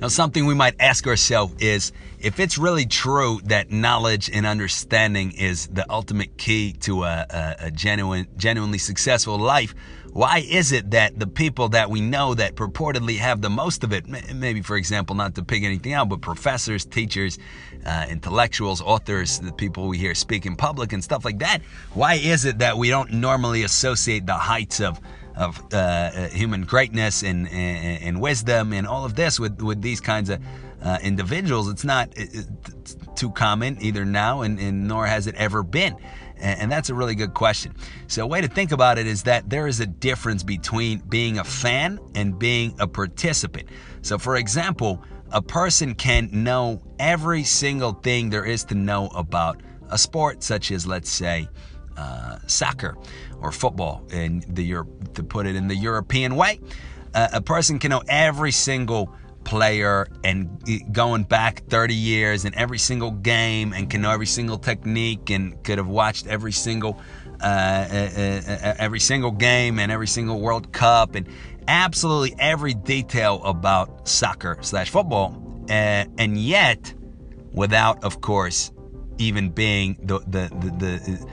Now, something we might ask ourselves is if it's really true that knowledge and understanding is the ultimate key to a, a, a genuine, genuinely successful life, why is it that the people that we know that purportedly have the most of it, maybe for example, not to pick anything out, but professors, teachers, uh, intellectuals, authors, the people we hear speak in public and stuff like that, why is it that we don't normally associate the heights of of uh, uh, human greatness and, and, and, wisdom and all of this with, with these kinds of uh, individuals. It's not it's too common either now and, and nor has it ever been. And, and that's a really good question. So, a way to think about it is that there is a difference between being a fan and being a participant. So, for example, a person can know every single thing there is to know about a sport, such as, let's say, uh, soccer or football, in the Europe, to put it in the European way. Uh, a person can know every single player and going back 30 years and every single game and can know every single technique and could have watched every single uh, uh, uh, uh every single game and every single World Cup and absolutely every detail about soccer slash football, and yet without, of course, even being the the the, the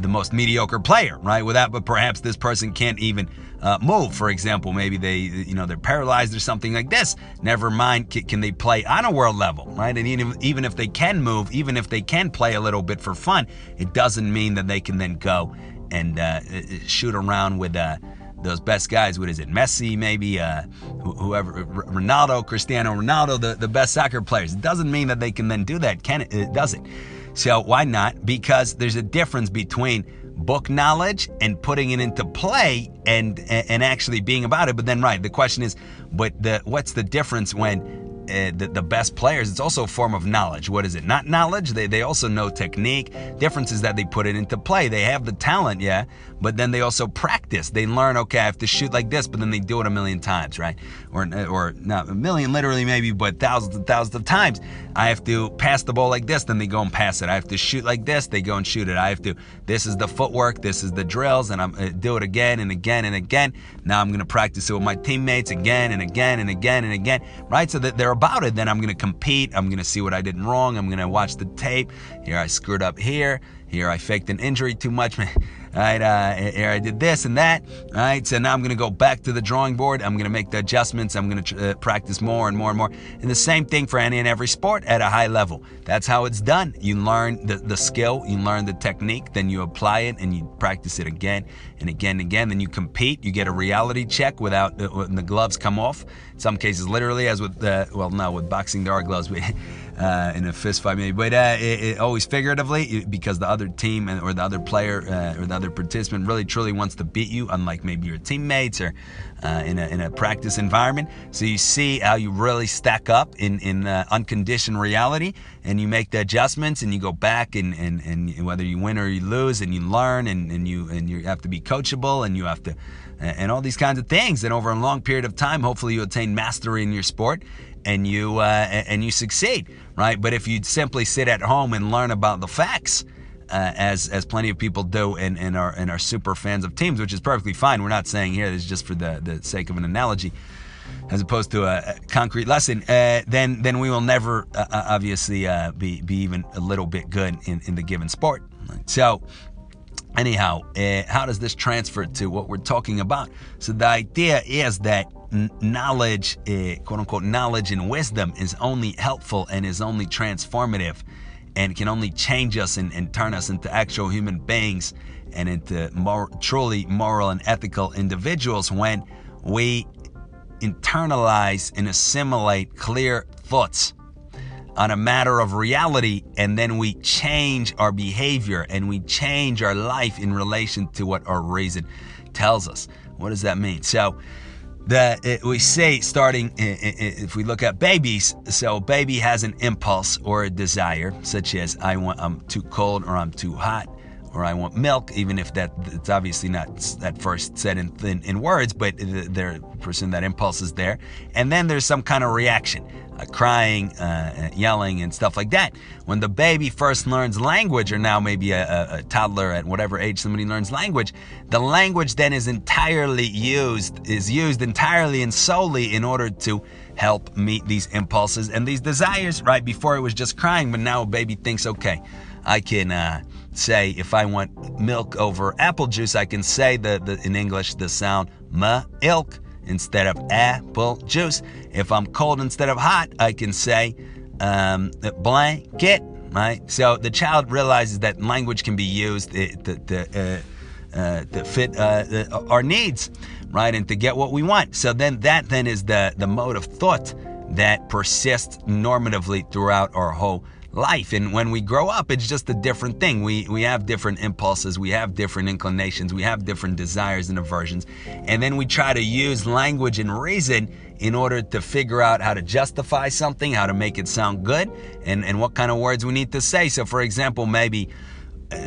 the most mediocre player, right? Without, but perhaps this person can't even uh, move. For example, maybe they, you know, they're paralyzed or something like this. Never mind, can, can they play on a world level, right? And even, even if they can move, even if they can play a little bit for fun, it doesn't mean that they can then go and uh, shoot around with uh, those best guys. What is it? Messi, maybe uh, whoever, Ronaldo, Cristiano Ronaldo, the, the best soccer players. It doesn't mean that they can then do that, can it? It doesn't. So why not? Because there's a difference between book knowledge and putting it into play and and actually being about it. But then, right, the question is, but the what's the difference when uh, the, the best players, it's also a form of knowledge. What is it? Not knowledge. They, they also know technique. Difference is that they put it into play. They have the talent, yeah, but then they also practice. They learn, okay, I have to shoot like this, but then they do it a million times, right? Or, or not a million, literally, maybe, but thousands and thousands of times. I have to pass the ball like this, then they go and pass it. I have to shoot like this, they go and shoot it. I have to, this is the footwork, this is the drills, and I'm uh, do it again and again and again. Now I'm going to practice it with my teammates again and again and again and again, right? So that they're about it. Then I'm to compete. I'm to see what I did wrong. I'm to watch the tape. Here I screwed up here. Here I faked an injury too much. right? Uh, here I did this and that. Right? So now I'm going to go back to the drawing board. I'm going to make the adjustments. I'm going to uh, practice more and more and more. And the same thing for any and every sport at a high level. That's how it's done. You learn the, the skill, you learn the technique, then you apply it and you practice it again and again and again. Then you compete. You get a reality check without uh, when the gloves come off. In some cases, literally, as with the, well, no, with boxing, there are gloves. Uh, in a fist fight, maybe, but uh, it, it always figuratively because the other team or the other player uh, or the other participant really truly wants to beat you, unlike maybe your teammates or uh, in, a, in a practice environment. So you see how you really stack up in, in uh, unconditioned reality and you make the adjustments and you go back and, and, and whether you win or you lose and you learn and, and you and you have to be coachable and you have to and all these kinds of things. And over a long period of time, hopefully you attain mastery in your sport and you uh, and you succeed, right? But if you simply sit at home and learn about the facts, uh, as as plenty of people do and, and are and are super fans of teams, which is perfectly fine. We're not saying here this is just for the, the sake of an analogy, as opposed to a, concrete lesson. Uh, then then we will never uh, uh obviously uh, be be even a little bit good in, in the given sport. So anyhow, uh, how does this transfer to what we're talking about? So the idea is that knowledge, eh, quote unquote, knowledge and wisdom is only helpful and is only transformative and can only change us and, and turn us into actual human beings and into truly moral and ethical individuals when we internalize and assimilate clear thoughts on a matter of reality and then we change our behavior and we change our life in relation to what our reason tells us. What does that mean? So, that it, we say starting if we look at babies so baby has an impulse or a desire such as i want i'm too cold or i'm too hot or I want milk, even if that it's obviously not at first said in, in, in words, but the, person that impulse is there. And then there's some kind of reaction. Uh, crying, uh, yelling, and stuff like that. When the baby first learns language, or now maybe a, a, a, toddler at whatever age somebody learns language, the language then is entirely used, is used entirely and solely in order to help meet these impulses and these desires. Right before it was just crying, but now a baby thinks, okay, I can. Uh, say if I want milk over apple juice, I can say the, the in English the sound ma ilk instead of apple juice. If I'm cold instead of hot, I can say um, blanket. Right. So the child realizes that language can be used to, to, uh, uh, to fit uh, our needs, right, and to get what we want. So then that then is the the mode of thought that persists normatively throughout our whole life. And when we grow up, it's just a different thing. We, we have different impulses, we have different inclinations, we have different desires and aversions. And then we try to use language and reason in order to figure out how to justify something, how to make it sound good, and, and what kind of words we need to say. So, for example, maybe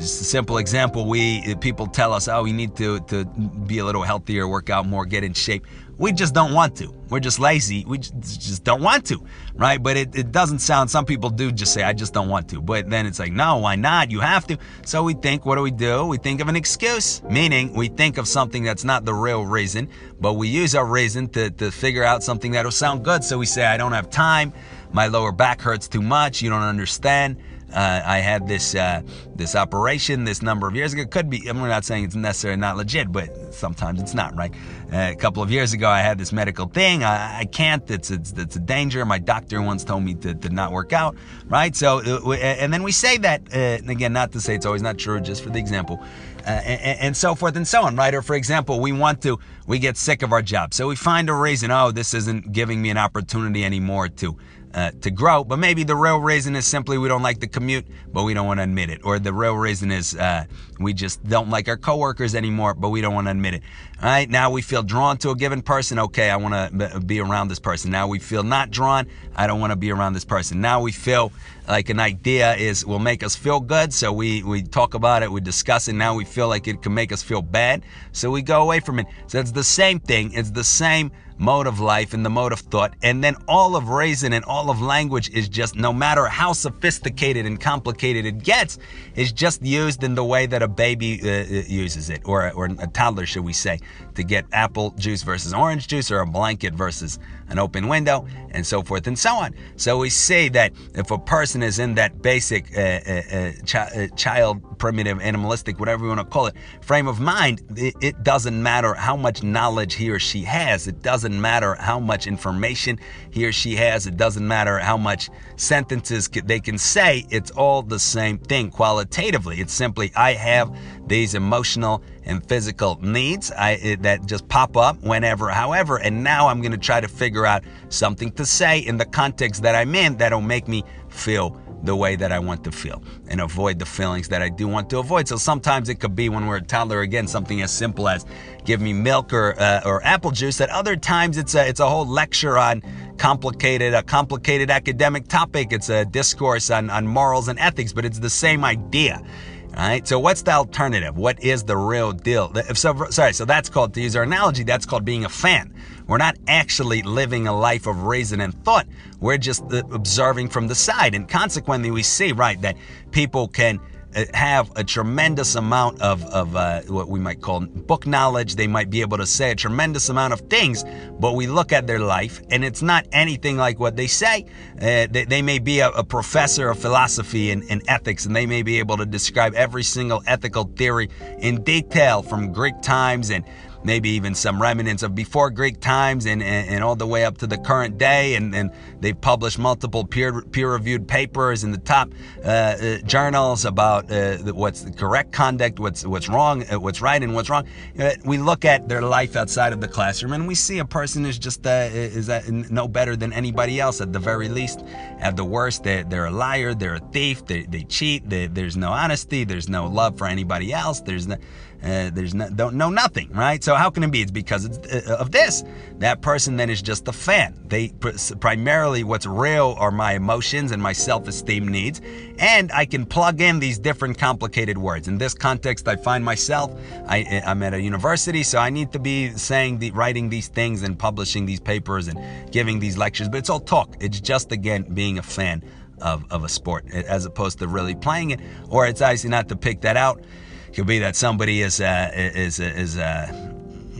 simple example we people tell us oh we need to to be a little healthier work out more get in shape. We just don't want to. We're just lazy. We just don't want to right? But it, it doesn't sound some people do just say i just don't want to. But then it's like no why not? You have to. So we think what do we do? We think of an excuse meaning we think of something that's not the real reason but we use our reason to, to figure out something that'll sound good. So we say i don't have time. My lower back hurts too much. You don't understand uh, I had this uh, this operation this number of years ago. Could be. I'm not saying it's necessarily not legit, but sometimes it's not right. Uh, a couple of years ago, I had this medical thing. I, I can't. It's, it's it's a danger. My doctor once told me to, to not work out. Right. So uh, and then we say that uh, again, not to say it's always not true, just for the example. Uh, and, and, so forth and so on, right? Or for example, we want to, we get sick of our job. So we find a reason, oh, this isn't giving me an opportunity anymore to uh, to grow. But maybe the real reason is simply we don't like the commute, but we don't want to admit it. Or the real reason is uh, we just don't like our coworkers anymore, but we don't want to admit it. All right, now we feel drawn to a given person. Okay, I want to be around this person. Now we feel not drawn. I don't want to be around this person. Now we feel like an idea is will make us feel good. So we, we talk about it, we discuss it. Now we feel like it can make us feel bad. So we go away from it. So it's the same thing. It's the same mode of life and the mode of thought. And then all of reason and all of language is just, no matter how sophisticated and complicated it gets, is just used in the way that a baby uh, uh, uses it, or, or a toddler, should we say, to get apple juice versus orange juice, or a blanket versus an open window, and so forth and so on. So we say that if a person is in that basic uh, uh, uh uh, child, primitive, animalistic, whatever you want to call it, frame of mind, it, it doesn't matter how much knowledge he or she has. It doesn't matter how much information he or she has. It doesn't matter how much sentences they can say. It's all the same thing qualitatively. It's simply, I have these emotional and physical needs I, that just pop up whenever, however, and now I'm going to try to figure out something to say in the context that I'm in that'll make me feel the way that I want to feel and avoid the feelings that I do want to avoid. So sometimes it could be when we're a toddler again something as simple as give me milk or uh, or apple juice. At other times it's a it's a whole lecture on complicated a complicated academic topic. It's a discourse on on morals and ethics, but it's the same idea. All right. So what's the alternative? What is the real deal? So sorry. So that's called to use our analogy. That's called being a fan. We're not actually living a life of reason and thought. We're just observing from the side, and consequently, we see right that people can have a tremendous amount of, of uh, what we might call book knowledge. They might be able to say a tremendous amount of things, but we look at their life and it's not anything like what they say. Uh, they, they, may be a, a, professor of philosophy and, and ethics, and they may be able to describe every single ethical theory in detail from Greek times and maybe even some remnants of before Greek times and, and, and all the way up to the current day. And, and they've published multiple peer, peer-reviewed papers in the top uh, uh, journals about uh, what's the correct conduct, what's what's wrong, uh, what's right, and what's wrong. Uh, we look at their life outside of the classroom, and we see a person is just uh, is no better than anybody else at the very least. At the worst, they're, they're a liar, they're a thief, they, they cheat, they, there's no honesty, there's no love for anybody else, there's no uh, there's no, don't know nothing, right? So how can it be? It's because it's, uh, of this. That person then is just a fan. They primarily what's real are my emotions and my self-esteem needs, and I can plug in these different complicated words. In this context, I find myself. I, I'm at a university, so I need to be saying, the, writing these things and publishing these papers and giving these lectures. But it's all talk. It's just again being a fan of, of a sport as opposed to really playing it. Or it's obviously not to pick that out. Could be that somebody is uh, is is uh,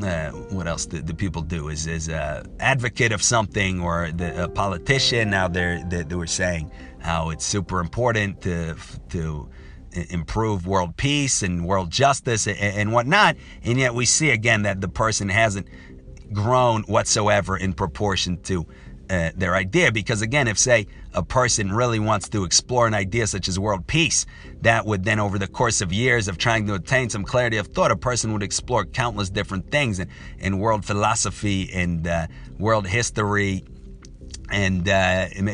uh, what else do, do, people do? Is is a advocate of something or the, a politician? Now they're they, they were saying how it's super important to to improve world peace and world justice and, and whatnot, and yet we see again that the person hasn't grown whatsoever in proportion to uh, their idea. Because again, if say a person really wants to explore an idea such as world peace, that would then, over the course of years of trying to attain some clarity of thought, a person would explore countless different things in, in world philosophy and uh, world history and, uh, and,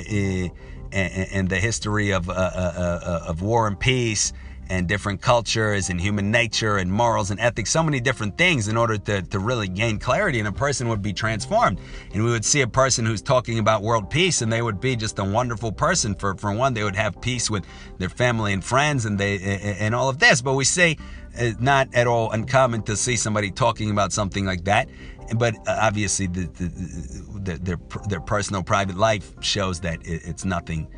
and the history of, uh, uh, uh, of war and peace and different cultures and human nature and morals and ethics, so many different things in order to, to really gain clarity. And a person would be transformed. And we would see a person who's talking about world peace and they would be just a wonderful person. For, for one, they would have peace with their family and friends and they and all of this. But we see it's uh, not at all uncommon to see somebody talking about something like that. But uh, obviously, the, the, the, their their personal private life shows that it's nothing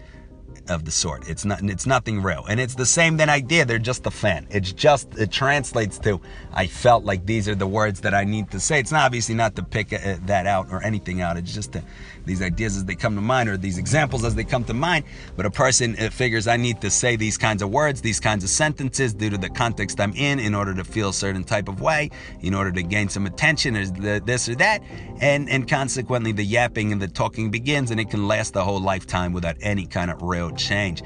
of the sort. It's not. It's nothing real, and it's the same then idea. They're just a fan. It's just it translates to. I felt like these are the words that I need to say. It's not obviously not to pick uh, that out or anything out. It's just to, these ideas as they come to mind or these examples as they come to mind. But a person figures I need to say these kinds of words, these kinds of sentences due to the context I'm in, in order to feel a certain type of way, in order to gain some attention, or this or that, and and consequently the yapping and the talking begins, and it can last the whole lifetime without any kind of real change.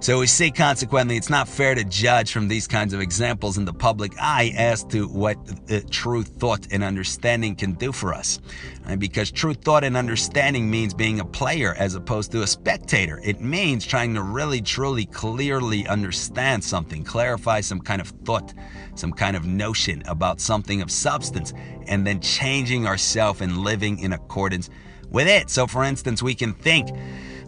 So we see consequently, it's not fair to judge from these kinds of examples in the public eye as to what uh, true thought and understanding can do for us. Right? Because true thought and understanding means being a player as opposed to a spectator. It means trying to really, truly, clearly understand something, clarify some kind of thought, some kind of notion about something of substance, and then changing ourselves and living in accordance with it. So, for instance, we can think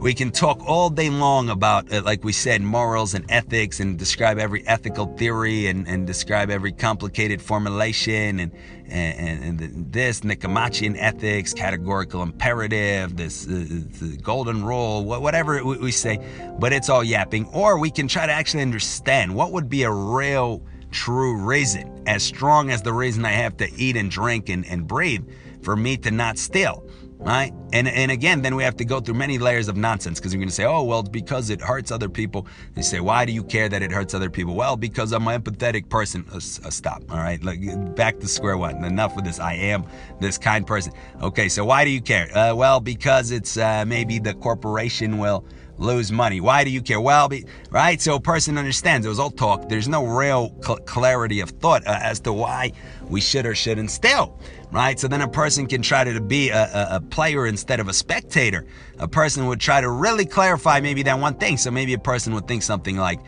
we can talk all day long about, uh, like we said, morals and ethics and describe every ethical theory and, and describe every complicated formulation and, and, and this Nicomachean ethics, categorical imperative, this uh, golden rule, whatever we say, but it's all yapping. Or we can try to actually understand what would be a real, true reason, as strong as the reason I have to eat and drink and, and breathe, for me to not steal right? And and again, then we have to go through many layers of nonsense because you're going to say, oh, well, because it hurts other people. They say, why do you care that it hurts other people? Well, because I'm an empathetic person. Uh, uh, stop, all right? Like back to square one. Enough with this. I am this kind person. Okay, so why do you care? Uh, well, because it's uh, maybe the corporation will lose money. Why do you care? Well, be, right? So a person understands. It was all talk. There's no real cl- clarity of thought uh, as to why we should or shouldn't still, right? So then a person can try to be a, a, a player instead of a spectator. A person would try to really clarify maybe that one thing. So maybe a person would think something like,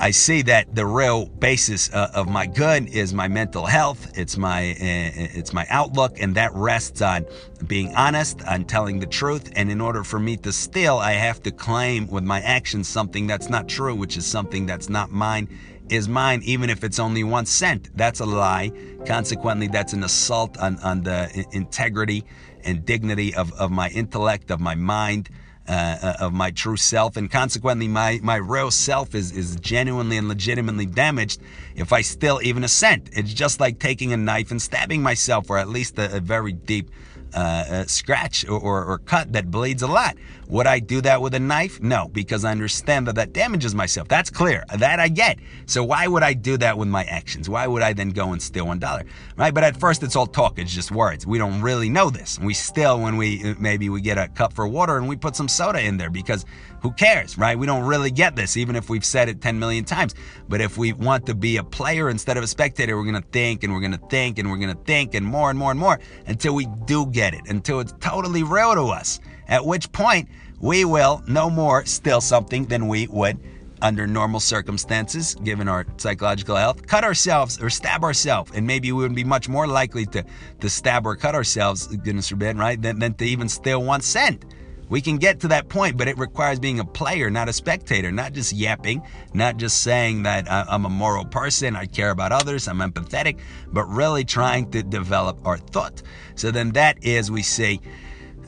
I see that the real basis uh, of my good is my mental health. It's my uh, it's my outlook, and that rests on being honest, on telling the truth. And in order for me to steal, I have to claim with my actions something that's not true, which is something that's not mine, is mine, even if it's only one cent. That's a lie. Consequently, that's an assault on on the integrity and dignity of of my intellect, of my mind. Uh, uh, of my true self, and consequently, my my real self is is genuinely and legitimately damaged if I still even a cent. It's just like taking a knife and stabbing myself, or at least a, a very deep uh, scratch or, or, or, cut that bleeds a lot. Would I do that with a knife? No, because I understand that that damages myself. That's clear. That I get. So why would I do that with my actions? Why would I then go and steal one dollar? Right? But at first it's all talk. It's just words. We don't really know this. We still, when we maybe we get a cup for water and we put some soda in there because who cares, right? We don't really get this, even if we've said it 10 million times. But if we want to be a player instead of a spectator, we're going to think and we're going to think and we're going to think and more and more and more until we do get it, until it's totally real to us. At which point, we will no more steal something than we would under normal circumstances, given our psychological health, cut ourselves or stab ourselves, and maybe we would be much more likely to, to stab or cut ourselves, goodness forbid, right, than, than to even steal one cent. We can get to that point, but it requires being a player, not a spectator, not just yapping, not just saying that I'm a moral person, I care about others, I'm empathetic, but really trying to develop our thought. So then that is, we say,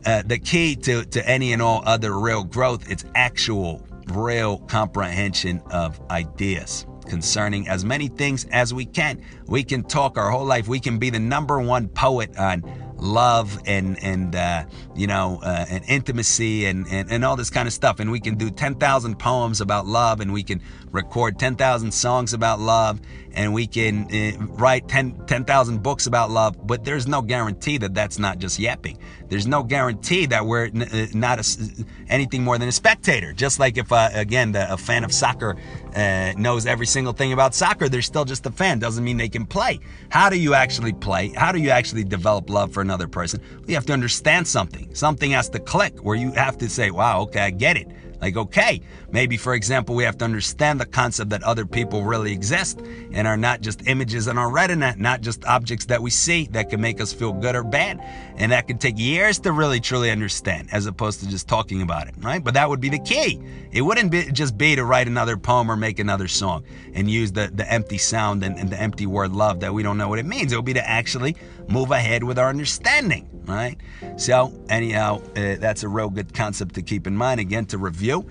uh, the key to, to any and all other real growth, it's actual, real comprehension of ideas concerning as many things as we can. We can talk our whole life. We can be the number one poet on love and and uh, you know uh, and intimacy and, and and all this kind of stuff. And we can do 10,000 poems about love and we can record 10,000 songs about love and we can uh, write 10,000 10, books about love but there's no guarantee that that's not just yapping. There's no guarantee that we're n- uh, not a, anything more than a spectator. Just like if uh, again the, a fan of soccer uh, knows every single thing about soccer they're still just a fan. Doesn't mean they can play. How do you actually play? How do you actually develop love for another person, you have to understand something. Something has to click where you have to say, wow, okay, I get it. Like, okay, maybe for example, we have to understand the concept that other people really exist and are not just images on our retina, not just objects that we see that can make us feel good or bad. And that could take years to really truly understand as opposed to just talking about it, right? But that would be the key. It wouldn't be just be to write another poem or make another song and use the, the empty sound and, and the empty word love that we don't know what it means. It would be to actually move ahead with our understanding, right? So, anyhow, uh, that's a real good concept to keep in mind. Again, to review,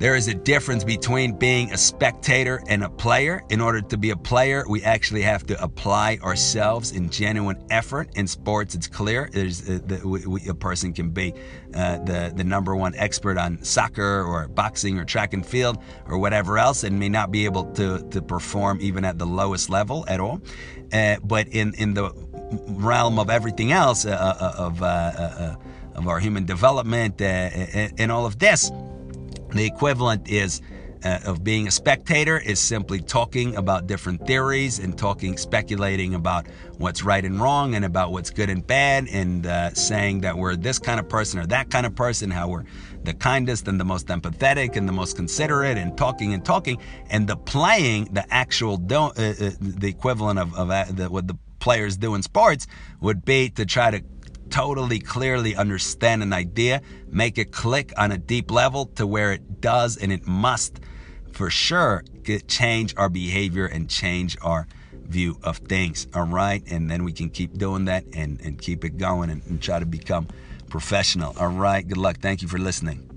there is a difference between being a spectator and a player. In order to be a player, we actually have to apply ourselves in genuine effort. In sports, it's clear. There's a, uh, the, we, a person can be uh, the the number one expert on soccer or boxing or track and field or whatever else, and may not be able to to perform even at the lowest level at all. Uh, but in in the realm of everything else uh, uh of uh, of our human development and all of this the equivalent is uh, of being a spectator is simply talking about different theories and talking, speculating about what's right and wrong and about what's good and bad, and uh, saying that we're this kind of person or that kind of person, how we're the kindest and the most empathetic and the most considerate, and talking and talking, and the playing, the actual, do- uh, uh the equivalent of, of uh, the, what the players do in sports would be to try to totally clearly understand an idea, make it click on a deep level to where it does and it must for sure change our behavior and change our view of things. All right. And then we can keep doing that and, and keep it going and, and try to become professional. All right. Good luck. Thank you for listening.